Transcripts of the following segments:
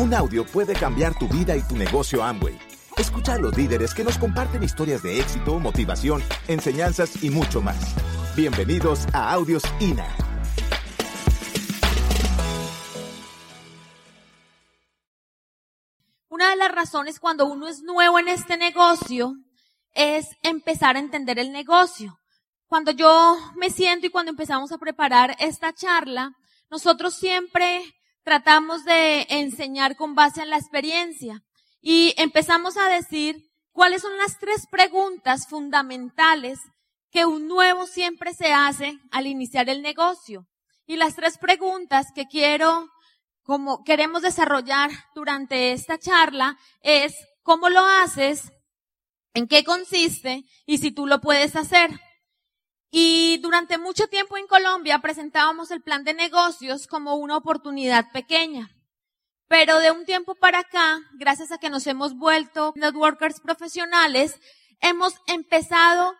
Un audio puede cambiar tu vida y tu negocio Amway. Escucha a los líderes que nos comparten historias de éxito, motivación, enseñanzas y mucho más. Bienvenidos a Audios INA. Una de las razones cuando uno es nuevo en este negocio es empezar a entender el negocio. Cuando yo me siento y cuando empezamos a preparar esta charla, nosotros siempre tratamos de enseñar con base en la experiencia y empezamos a decir cuáles son las tres preguntas fundamentales que un nuevo siempre se hace al iniciar el negocio. Y las tres preguntas que quiero, como queremos desarrollar durante esta charla es cómo lo haces, en qué consiste y si tú lo puedes hacer. Y durante mucho tiempo en Colombia presentábamos el plan de negocios como una oportunidad pequeña. Pero de un tiempo para acá, gracias a que nos hemos vuelto networkers profesionales, hemos empezado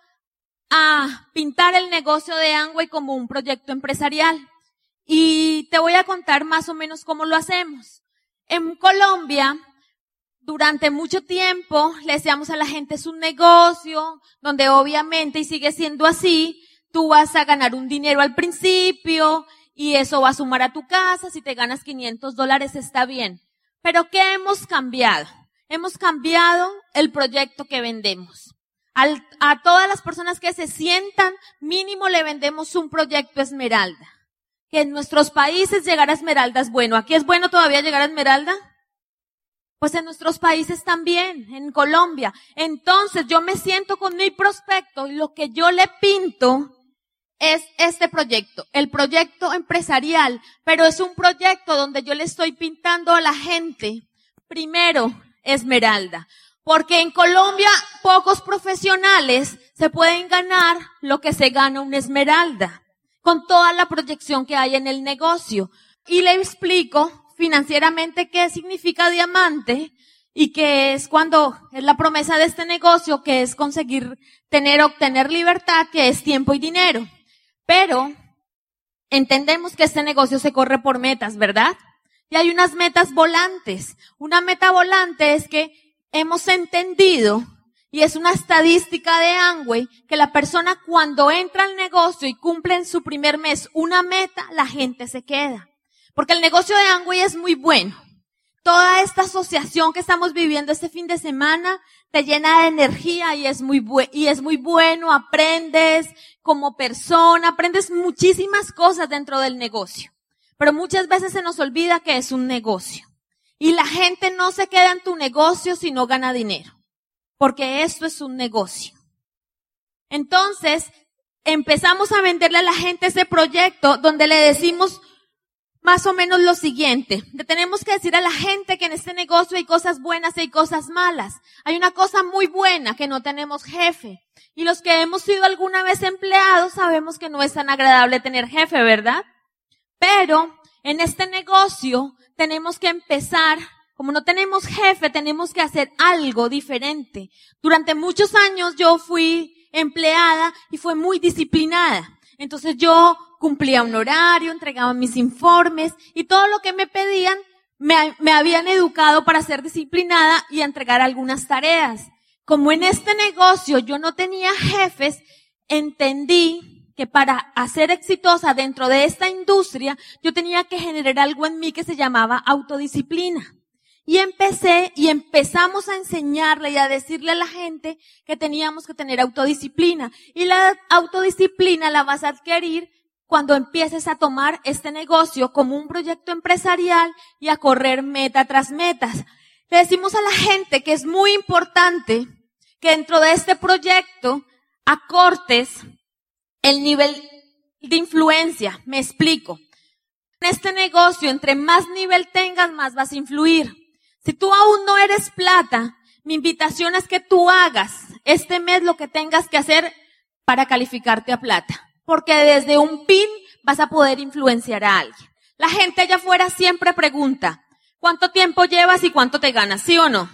a pintar el negocio de Angway como un proyecto empresarial. Y te voy a contar más o menos cómo lo hacemos. En Colombia, durante mucho tiempo le decíamos a la gente es un negocio donde obviamente, y sigue siendo así, tú vas a ganar un dinero al principio y eso va a sumar a tu casa. Si te ganas 500 dólares está bien. Pero ¿qué hemos cambiado? Hemos cambiado el proyecto que vendemos. a todas las personas que se sientan, mínimo le vendemos un proyecto esmeralda. Que en nuestros países llegar a esmeralda es bueno. ¿Aquí es bueno todavía llegar a esmeralda? Pues en nuestros países también, en Colombia. Entonces yo me siento con mi prospecto y lo que yo le pinto es este proyecto, el proyecto empresarial, pero es un proyecto donde yo le estoy pintando a la gente, primero, esmeralda. Porque en Colombia pocos profesionales se pueden ganar lo que se gana un esmeralda, con toda la proyección que hay en el negocio. Y le explico financieramente qué significa diamante y que es cuando es la promesa de este negocio, que es conseguir tener, obtener libertad, que es tiempo y dinero. Pero entendemos que este negocio se corre por metas, ¿verdad? Y hay unas metas volantes. Una meta volante es que hemos entendido, y es una estadística de Angway, que la persona cuando entra al negocio y cumple en su primer mes una meta, la gente se queda. Porque el negocio de Angway es muy bueno. Toda esta asociación que estamos viviendo este fin de semana te llena de energía y es muy, y es muy bueno, aprendes como persona, aprendes muchísimas cosas dentro del negocio. Pero muchas veces se nos olvida que es un negocio. Y la gente no se queda en tu negocio si no gana dinero. Porque esto es un negocio. Entonces, empezamos a venderle a la gente ese proyecto donde le decimos, más o menos lo siguiente. Tenemos que decir a la gente que en este negocio hay cosas buenas y hay cosas malas. Hay una cosa muy buena que no tenemos jefe. Y los que hemos sido alguna vez empleados sabemos que no es tan agradable tener jefe, ¿verdad? Pero en este negocio tenemos que empezar, como no tenemos jefe, tenemos que hacer algo diferente. Durante muchos años yo fui empleada y fue muy disciplinada. Entonces yo cumplía un horario, entregaba mis informes y todo lo que me pedían me, me habían educado para ser disciplinada y entregar algunas tareas. Como en este negocio yo no tenía jefes, entendí que para hacer exitosa dentro de esta industria, yo tenía que generar algo en mí que se llamaba autodisciplina. Y empecé y empezamos a enseñarle y a decirle a la gente que teníamos que tener autodisciplina. Y la autodisciplina la vas a adquirir cuando empieces a tomar este negocio como un proyecto empresarial y a correr meta tras metas. Le decimos a la gente que es muy importante que dentro de este proyecto acortes el nivel de influencia. Me explico. En este negocio, entre más nivel tengas, más vas a influir. Si tú aún no eres plata, mi invitación es que tú hagas este mes lo que tengas que hacer para calificarte a plata porque desde un pin vas a poder influenciar a alguien. La gente allá afuera siempre pregunta, ¿cuánto tiempo llevas y cuánto te ganas? ¿Sí o no?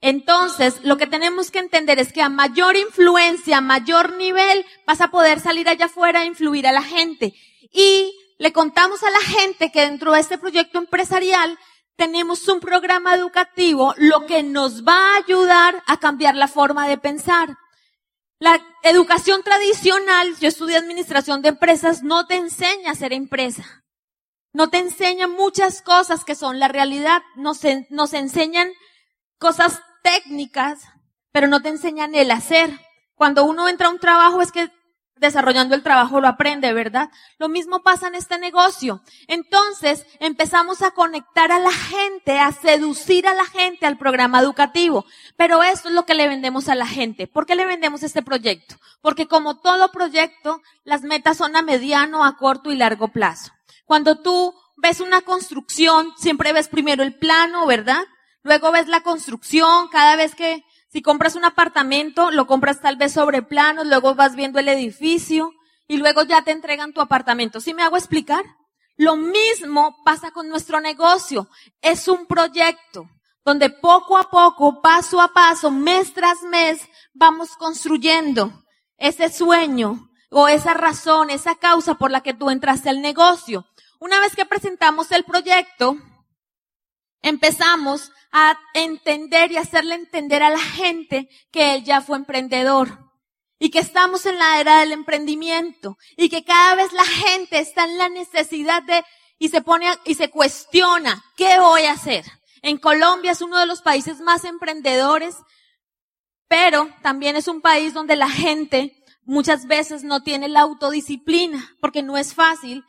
Entonces, lo que tenemos que entender es que a mayor influencia, a mayor nivel, vas a poder salir allá afuera e influir a la gente. Y le contamos a la gente que dentro de este proyecto empresarial tenemos un programa educativo, lo que nos va a ayudar a cambiar la forma de pensar. La educación tradicional, yo estudié administración de empresas, no te enseña a ser empresa. No te enseña muchas cosas que son la realidad. Nos, nos enseñan cosas técnicas, pero no te enseñan el hacer. Cuando uno entra a un trabajo es que desarrollando el trabajo lo aprende, ¿verdad? Lo mismo pasa en este negocio. Entonces empezamos a conectar a la gente, a seducir a la gente al programa educativo. Pero esto es lo que le vendemos a la gente. ¿Por qué le vendemos este proyecto? Porque como todo proyecto, las metas son a mediano, a corto y largo plazo. Cuando tú ves una construcción, siempre ves primero el plano, ¿verdad? Luego ves la construcción, cada vez que si compras un apartamento, lo compras tal vez sobre planos, luego vas viendo el edificio y luego ya te entregan tu apartamento. ¿Sí me hago explicar? Lo mismo pasa con nuestro negocio. Es un proyecto donde poco a poco, paso a paso, mes tras mes, vamos construyendo ese sueño o esa razón, esa causa por la que tú entraste al negocio. Una vez que presentamos el proyecto, empezamos a entender y hacerle entender a la gente que él ya fue emprendedor y que estamos en la era del emprendimiento y que cada vez la gente está en la necesidad de y se pone y se cuestiona, ¿qué voy a hacer? En Colombia es uno de los países más emprendedores, pero también es un país donde la gente muchas veces no tiene la autodisciplina, porque no es fácil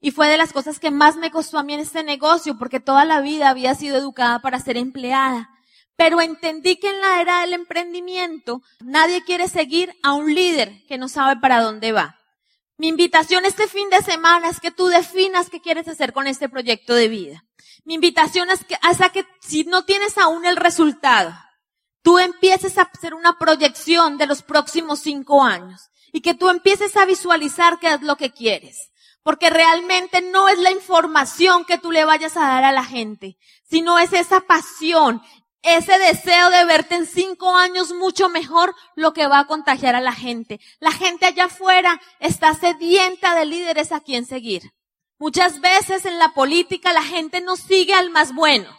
y fue de las cosas que más me costó a mí en este negocio, porque toda la vida había sido educada para ser empleada. Pero entendí que en la era del emprendimiento nadie quiere seguir a un líder que no sabe para dónde va. Mi invitación este fin de semana es que tú definas qué quieres hacer con este proyecto de vida. Mi invitación es que, hasta que si no tienes aún el resultado, tú empieces a hacer una proyección de los próximos cinco años y que tú empieces a visualizar qué es lo que quieres. Porque realmente no es la información que tú le vayas a dar a la gente, sino es esa pasión, ese deseo de verte en cinco años mucho mejor lo que va a contagiar a la gente. La gente allá afuera está sedienta de líderes a quien seguir. Muchas veces en la política la gente no sigue al más bueno,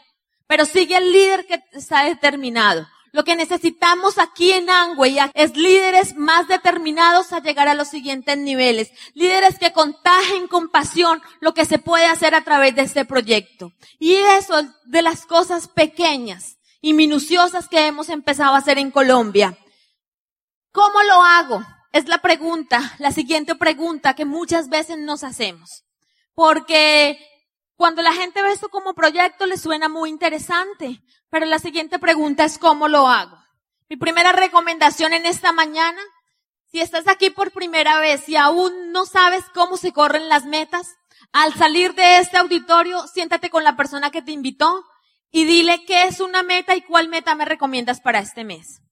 pero sigue al líder que está determinado. Lo que necesitamos aquí en Angway es líderes más determinados a llegar a los siguientes niveles. Líderes que contagien con pasión lo que se puede hacer a través de este proyecto. Y eso es de las cosas pequeñas y minuciosas que hemos empezado a hacer en Colombia. ¿Cómo lo hago? Es la pregunta, la siguiente pregunta que muchas veces nos hacemos. Porque cuando la gente ve esto como proyecto le suena muy interesante, pero la siguiente pregunta es ¿cómo lo hago? Mi primera recomendación en esta mañana, si estás aquí por primera vez y aún no sabes cómo se corren las metas, al salir de este auditorio, siéntate con la persona que te invitó y dile qué es una meta y cuál meta me recomiendas para este mes.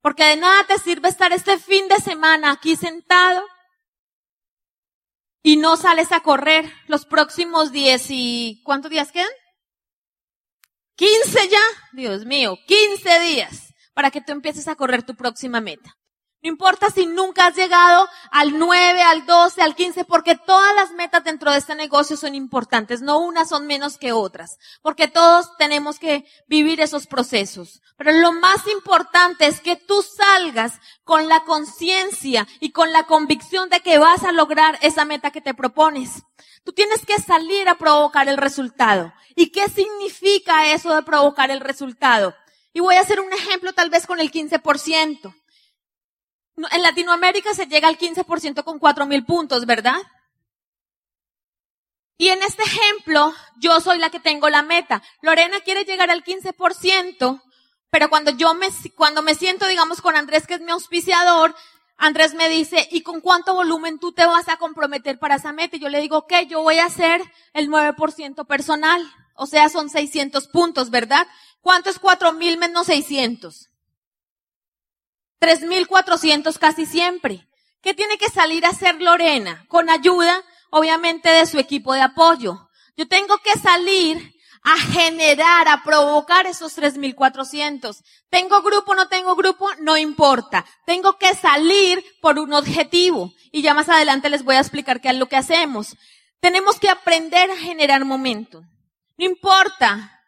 Porque de nada te sirve estar este fin de semana aquí sentado y no sales a correr los próximos 10 y ¿cuántos días quedan? 15 ya, Dios mío, 15 días para que tú empieces a correr tu próxima meta. No importa si nunca has llegado al 9, al 12, al 15, porque todas las metas dentro de este negocio son importantes. No unas son menos que otras, porque todos tenemos que vivir esos procesos. Pero lo más importante es que tú salgas con la conciencia y con la convicción de que vas a lograr esa meta que te propones. Tú tienes que salir a provocar el resultado. ¿Y qué significa eso de provocar el resultado? Y voy a hacer un ejemplo tal vez con el 15%. En Latinoamérica se llega al 15% con 4.000 puntos, ¿verdad? Y en este ejemplo, yo soy la que tengo la meta. Lorena quiere llegar al 15%, pero cuando yo me, cuando me siento, digamos, con Andrés, que es mi auspiciador, Andrés me dice, ¿y con cuánto volumen tú te vas a comprometer para esa meta? Y yo le digo, ok, yo voy a hacer el 9% personal. O sea, son 600 puntos, ¿verdad? ¿Cuánto es 4.000 menos 600? 3.400 casi siempre. ¿Qué tiene que salir a hacer Lorena? Con ayuda, obviamente, de su equipo de apoyo. Yo tengo que salir a generar, a provocar esos 3.400. ¿Tengo grupo, no tengo grupo? No importa. Tengo que salir por un objetivo. Y ya más adelante les voy a explicar qué es lo que hacemos. Tenemos que aprender a generar momentum. No importa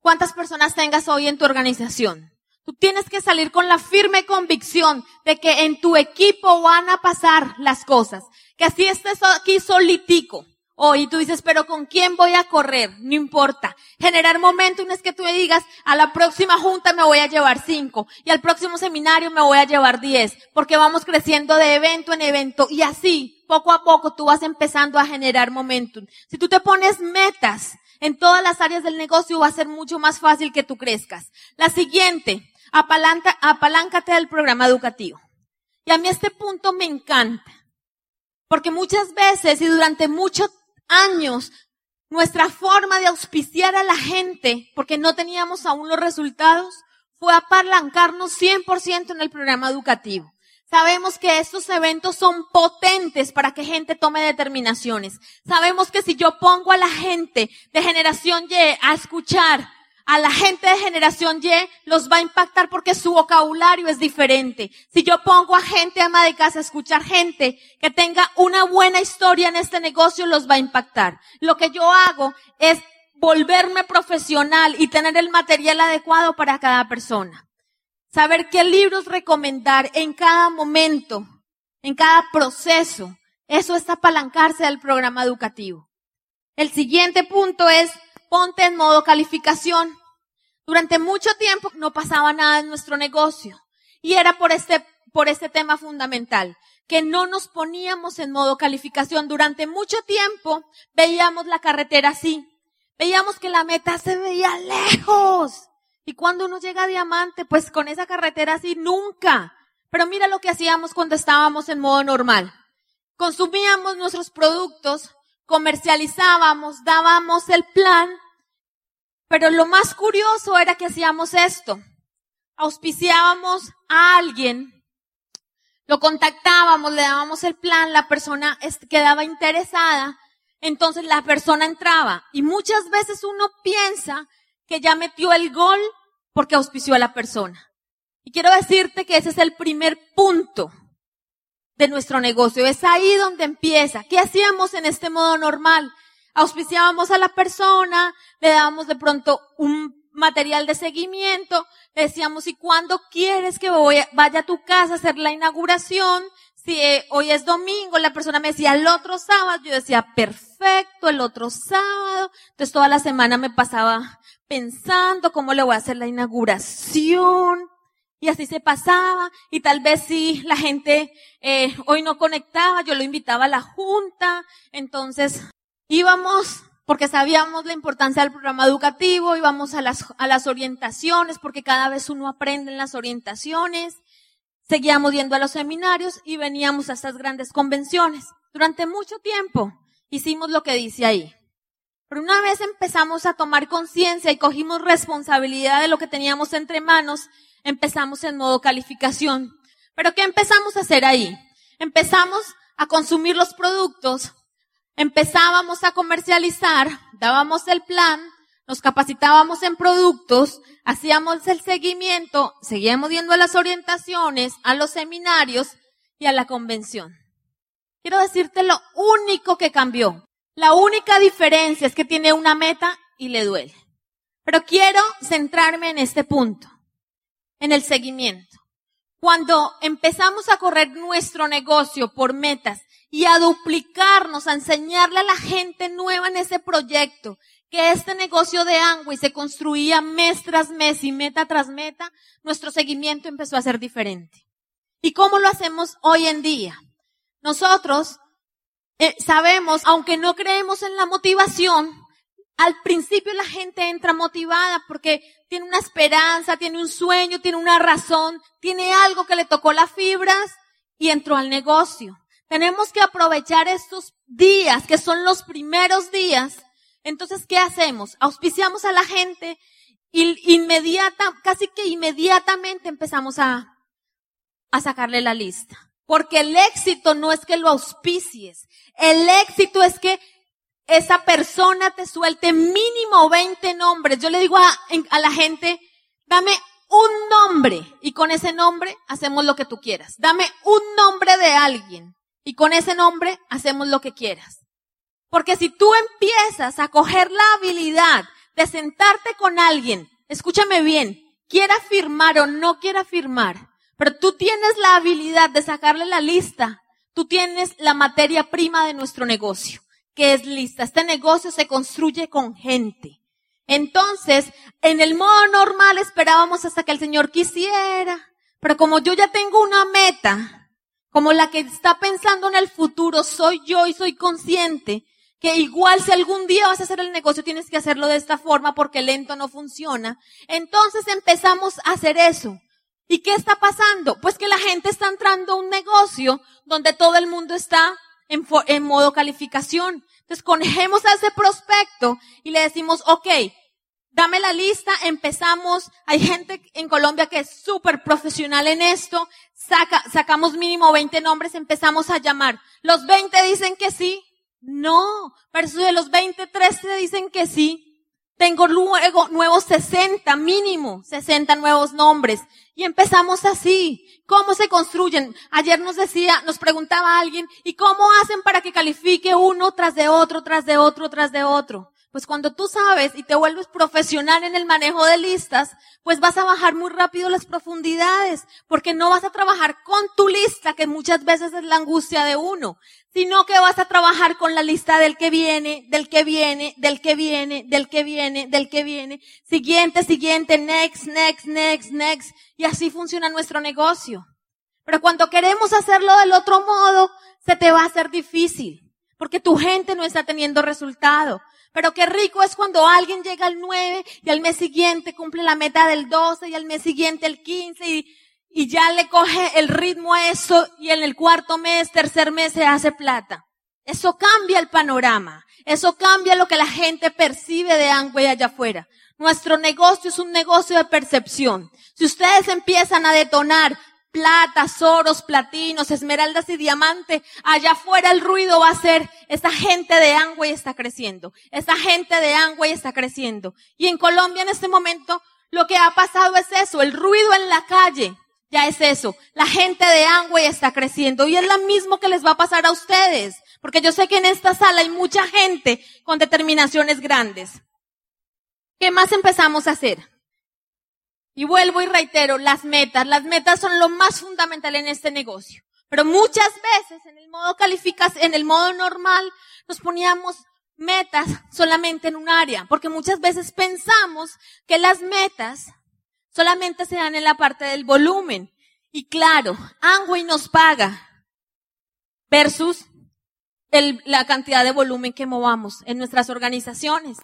cuántas personas tengas hoy en tu organización. Tú tienes que salir con la firme convicción de que en tu equipo van a pasar las cosas. Que así estés aquí solitico. Hoy tú dices, pero ¿con quién voy a correr? No importa. Generar momentum es que tú me digas, a la próxima junta me voy a llevar cinco y al próximo seminario me voy a llevar diez, porque vamos creciendo de evento en evento y así, poco a poco, tú vas empezando a generar momentum. Si tú te pones metas en todas las áreas del negocio, va a ser mucho más fácil que tú crezcas. La siguiente, Apalanca, apaláncate del programa educativo. Y a mí este punto me encanta. Porque muchas veces y durante muchos años nuestra forma de auspiciar a la gente, porque no teníamos aún los resultados, fue apalancarnos 100% en el programa educativo. Sabemos que estos eventos son potentes para que gente tome determinaciones. Sabemos que si yo pongo a la gente de generación Y a escuchar a la gente de generación Y los va a impactar porque su vocabulario es diferente. Si yo pongo a gente ama de casa a escuchar gente que tenga una buena historia en este negocio, los va a impactar. Lo que yo hago es volverme profesional y tener el material adecuado para cada persona. Saber qué libros recomendar en cada momento, en cada proceso. Eso es apalancarse del programa educativo. El siguiente punto es ponte en modo calificación. Durante mucho tiempo no pasaba nada en nuestro negocio. Y era por este, por este tema fundamental, que no nos poníamos en modo calificación. Durante mucho tiempo veíamos la carretera así. Veíamos que la meta se veía lejos. Y cuando uno llega a diamante, pues con esa carretera así, nunca. Pero mira lo que hacíamos cuando estábamos en modo normal. Consumíamos nuestros productos comercializábamos, dábamos el plan, pero lo más curioso era que hacíamos esto. Auspiciábamos a alguien, lo contactábamos, le dábamos el plan, la persona quedaba interesada, entonces la persona entraba. Y muchas veces uno piensa que ya metió el gol porque auspició a la persona. Y quiero decirte que ese es el primer punto de nuestro negocio. Es ahí donde empieza. ¿Qué hacíamos en este modo normal? Auspiciábamos a la persona, le dábamos de pronto un material de seguimiento, le decíamos, ¿y cuándo quieres que vaya a tu casa a hacer la inauguración? Si eh, hoy es domingo, la persona me decía el otro sábado, yo decía, perfecto, el otro sábado. Entonces toda la semana me pasaba pensando cómo le voy a hacer la inauguración. Y así se pasaba, y tal vez si la gente eh, hoy no conectaba, yo lo invitaba a la junta, entonces íbamos porque sabíamos la importancia del programa educativo, íbamos a las, a las orientaciones, porque cada vez uno aprende en las orientaciones, seguíamos yendo a los seminarios y veníamos a estas grandes convenciones. Durante mucho tiempo hicimos lo que dice ahí. Pero una vez empezamos a tomar conciencia y cogimos responsabilidad de lo que teníamos entre manos, empezamos en modo calificación. Pero ¿qué empezamos a hacer ahí? Empezamos a consumir los productos, empezábamos a comercializar, dábamos el plan, nos capacitábamos en productos, hacíamos el seguimiento, seguíamos yendo a las orientaciones, a los seminarios y a la convención. Quiero decirte lo único que cambió. La única diferencia es que tiene una meta y le duele. Pero quiero centrarme en este punto en el seguimiento. Cuando empezamos a correr nuestro negocio por metas y a duplicarnos, a enseñarle a la gente nueva en ese proyecto que este negocio de Angway se construía mes tras mes y meta tras meta, nuestro seguimiento empezó a ser diferente. ¿Y cómo lo hacemos hoy en día? Nosotros eh, sabemos, aunque no creemos en la motivación, al principio la gente entra motivada porque tiene una esperanza, tiene un sueño, tiene una razón, tiene algo que le tocó las fibras y entró al negocio. Tenemos que aprovechar estos días, que son los primeros días. Entonces, ¿qué hacemos? Auspiciamos a la gente y inmediata, casi que inmediatamente empezamos a, a sacarle la lista. Porque el éxito no es que lo auspicies. El éxito es que esa persona te suelte mínimo 20 nombres. Yo le digo a, a, la gente, dame un nombre y con ese nombre hacemos lo que tú quieras. Dame un nombre de alguien y con ese nombre hacemos lo que quieras. Porque si tú empiezas a coger la habilidad de sentarte con alguien, escúchame bien, quiera firmar o no quiera firmar, pero tú tienes la habilidad de sacarle la lista, tú tienes la materia prima de nuestro negocio, que es lista. Este negocio se construye con gente. Entonces, en el modo normal esperábamos hasta que el Señor quisiera, pero como yo ya tengo una meta, como la que está pensando en el futuro soy yo y soy consciente, que igual si algún día vas a hacer el negocio tienes que hacerlo de esta forma porque lento no funciona. Entonces empezamos a hacer eso. ¿Y qué está pasando? Pues que la gente está entrando a un negocio donde todo el mundo está en, en modo calificación. Entonces cogemos a ese prospecto y le decimos, ok, dame la lista, empezamos. Hay gente en Colombia que es súper profesional en esto. Saca, sacamos mínimo 20 nombres, empezamos a llamar. Los 20 dicen que sí, no, pero de los 23 te dicen que sí. Tengo luego nuevos 60, mínimo 60 nuevos nombres. Y empezamos así. ¿Cómo se construyen? Ayer nos decía, nos preguntaba alguien, ¿y cómo hacen para que califique uno tras de otro, tras de otro, tras de otro? Pues cuando tú sabes y te vuelves profesional en el manejo de listas, pues vas a bajar muy rápido las profundidades, porque no vas a trabajar con tu lista, que muchas veces es la angustia de uno, sino que vas a trabajar con la lista del que viene, del que viene, del que viene, del que viene, del que viene, siguiente, siguiente, next, next, next, next, y así funciona nuestro negocio. Pero cuando queremos hacerlo del otro modo, se te va a hacer difícil, porque tu gente no está teniendo resultado. Pero qué rico es cuando alguien llega al 9 y al mes siguiente cumple la meta del 12 y al mes siguiente el 15 y, y ya le coge el ritmo a eso y en el cuarto mes, tercer mes se hace plata. Eso cambia el panorama. Eso cambia lo que la gente percibe de Angway allá afuera. Nuestro negocio es un negocio de percepción. Si ustedes empiezan a detonar plata, oros, platinos, esmeraldas y diamante, allá afuera el ruido va a ser, esa gente de Angway está creciendo, esa gente de Angway está creciendo. Y en Colombia en este momento lo que ha pasado es eso, el ruido en la calle, ya es eso. La gente de Angway está creciendo y es lo mismo que les va a pasar a ustedes, porque yo sé que en esta sala hay mucha gente con determinaciones grandes. ¿Qué más empezamos a hacer? Y vuelvo y reitero, las metas. Las metas son lo más fundamental en este negocio. Pero muchas veces en el modo calificas, en el modo normal, nos poníamos metas solamente en un área, porque muchas veces pensamos que las metas solamente se dan en la parte del volumen. Y claro, Angway nos paga versus la cantidad de volumen que movamos en nuestras organizaciones.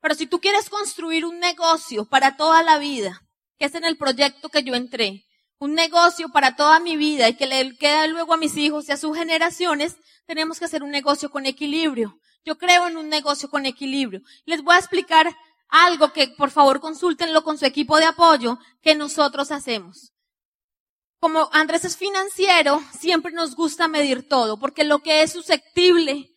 Pero si tú quieres construir un negocio para toda la vida, que es en el proyecto que yo entré, un negocio para toda mi vida y que le queda luego a mis hijos y a sus generaciones, tenemos que hacer un negocio con equilibrio. Yo creo en un negocio con equilibrio. Les voy a explicar algo que por favor consúltenlo con su equipo de apoyo que nosotros hacemos. Como Andrés es financiero, siempre nos gusta medir todo, porque lo que es susceptible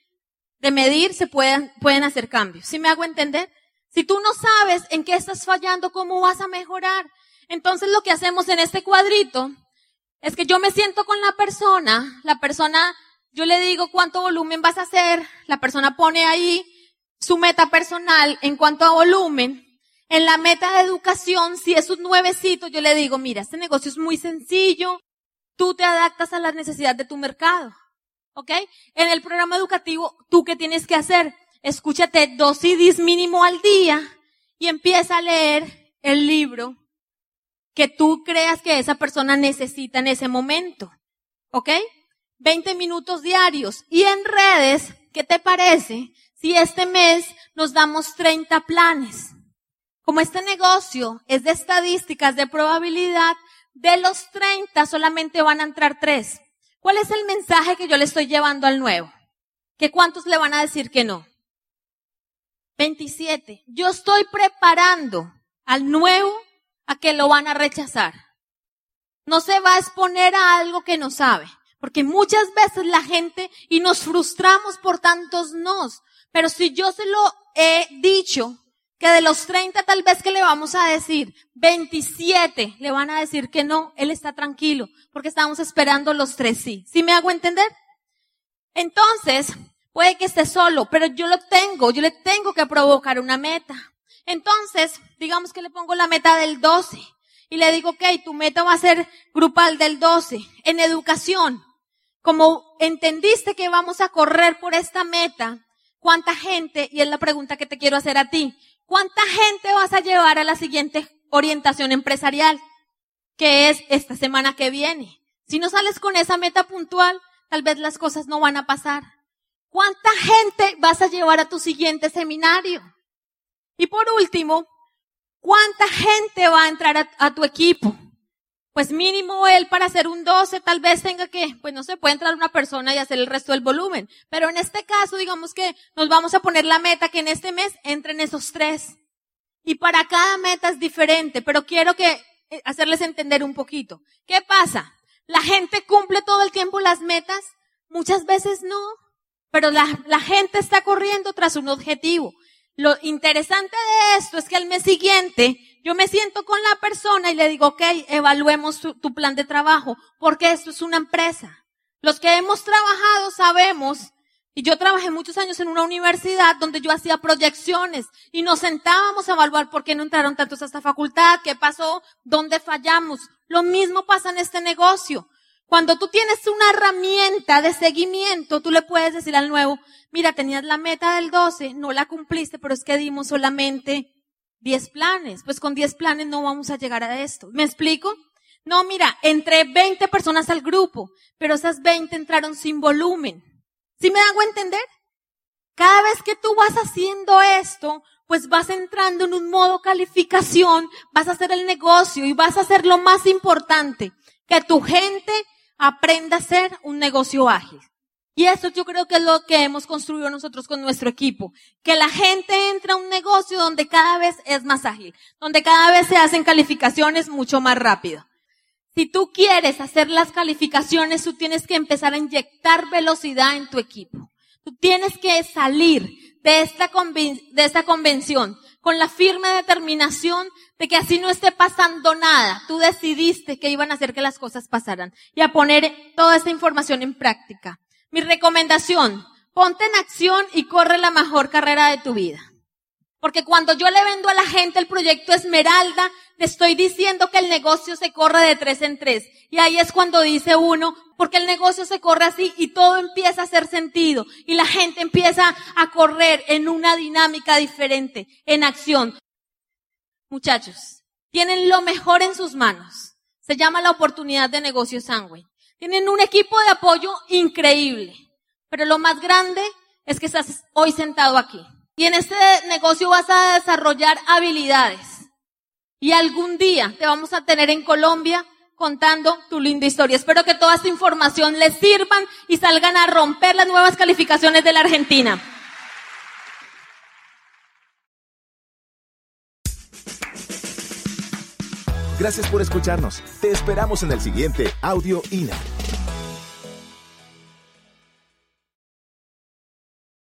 de medir se pueden, pueden hacer cambios. ¿Sí me hago entender? Si tú no sabes en qué estás fallando, ¿cómo vas a mejorar? Entonces lo que hacemos en este cuadrito es que yo me siento con la persona, la persona, yo le digo cuánto volumen vas a hacer, la persona pone ahí su meta personal en cuanto a volumen. En la meta de educación, si es un nuevecito, yo le digo, mira, este negocio es muy sencillo, tú te adaptas a las necesidades de tu mercado. ¿Ok? En el programa educativo, ¿tú qué tienes que hacer? Escúchate dos CDs mínimo al día y empieza a leer el libro que tú creas que esa persona necesita en ese momento. ¿Ok? 20 minutos diarios. Y en redes, ¿qué te parece si este mes nos damos 30 planes? Como este negocio es de estadísticas de probabilidad, de los 30 solamente van a entrar 3. ¿Cuál es el mensaje que yo le estoy llevando al nuevo? ¿Que cuántos le van a decir que no? 27. Yo estoy preparando al nuevo a que lo van a rechazar. No se va a exponer a algo que no sabe. Porque muchas veces la gente, y nos frustramos por tantos nos, pero si yo se lo he dicho, que de los 30 tal vez que le vamos a decir, 27 le van a decir que no, él está tranquilo, porque estamos esperando los tres sí. ¿Sí me hago entender? Entonces, Puede que esté solo, pero yo lo tengo, yo le tengo que provocar una meta. Entonces, digamos que le pongo la meta del 12 y le digo, ok, tu meta va a ser grupal del 12. En educación, como entendiste que vamos a correr por esta meta, ¿cuánta gente, y es la pregunta que te quiero hacer a ti, cuánta gente vas a llevar a la siguiente orientación empresarial, que es esta semana que viene? Si no sales con esa meta puntual, tal vez las cosas no van a pasar. ¿Cuánta gente vas a llevar a tu siguiente seminario? Y por último, ¿cuánta gente va a entrar a, tu equipo? Pues mínimo él para hacer un 12 tal vez tenga que, pues no se puede entrar una persona y hacer el resto del volumen. Pero en este caso, digamos que nos vamos a poner la meta que en este mes entren esos tres. Y para cada meta es diferente, pero quiero que eh, hacerles entender un poquito. ¿Qué pasa? La gente cumple todo el tiempo las metas, muchas veces no. Pero la, la gente está corriendo tras un objetivo. Lo interesante de esto es que al mes siguiente yo me siento con la persona y le digo, ok, evaluemos tu, tu, plan de trabajo, porque esto es una empresa. Los que hemos trabajado sabemos, y yo trabajé muchos años en una universidad donde yo hacía proyecciones y nos sentábamos a evaluar por qué no entraron tantos a esta facultad, qué pasó, dónde fallamos. Lo mismo pasa en este negocio. Cuando tú tienes una herramienta de seguimiento, tú le puedes decir al nuevo, mira, tenías la meta del 12, no la cumpliste, pero es que dimos solamente 10 planes. Pues con 10 planes no vamos a llegar a esto. ¿Me explico? No, mira, entré 20 personas al grupo, pero esas 20 entraron sin volumen. ¿Sí me hago entender? Cada vez que tú vas haciendo esto, pues vas entrando en un modo calificación, vas a hacer el negocio y vas a hacer lo más importante, que tu gente aprenda a ser un negocio ágil. Y eso yo creo que es lo que hemos construido nosotros con nuestro equipo. Que la gente entra a un negocio donde cada vez es más ágil, donde cada vez se hacen calificaciones mucho más rápido. Si tú quieres hacer las calificaciones, tú tienes que empezar a inyectar velocidad en tu equipo. Tú tienes que salir de esta, de esta convención con la firme determinación de que así no esté pasando nada. Tú decidiste que iban a hacer que las cosas pasaran y a poner toda esta información en práctica. Mi recomendación, ponte en acción y corre la mejor carrera de tu vida. Porque cuando yo le vendo a la gente el proyecto Esmeralda, le estoy diciendo que el negocio se corre de tres en tres. Y ahí es cuando dice uno, porque el negocio se corre así y todo empieza a hacer sentido. Y la gente empieza a correr en una dinámica diferente, en acción. Muchachos, tienen lo mejor en sus manos. Se llama la oportunidad de negocio Sangway. Tienen un equipo de apoyo increíble. Pero lo más grande es que estás hoy sentado aquí. Y en este negocio vas a desarrollar habilidades. Y algún día te vamos a tener en Colombia contando tu linda historia. Espero que toda esta información les sirvan y salgan a romper las nuevas calificaciones de la Argentina. Gracias por escucharnos. Te esperamos en el siguiente Audio INA.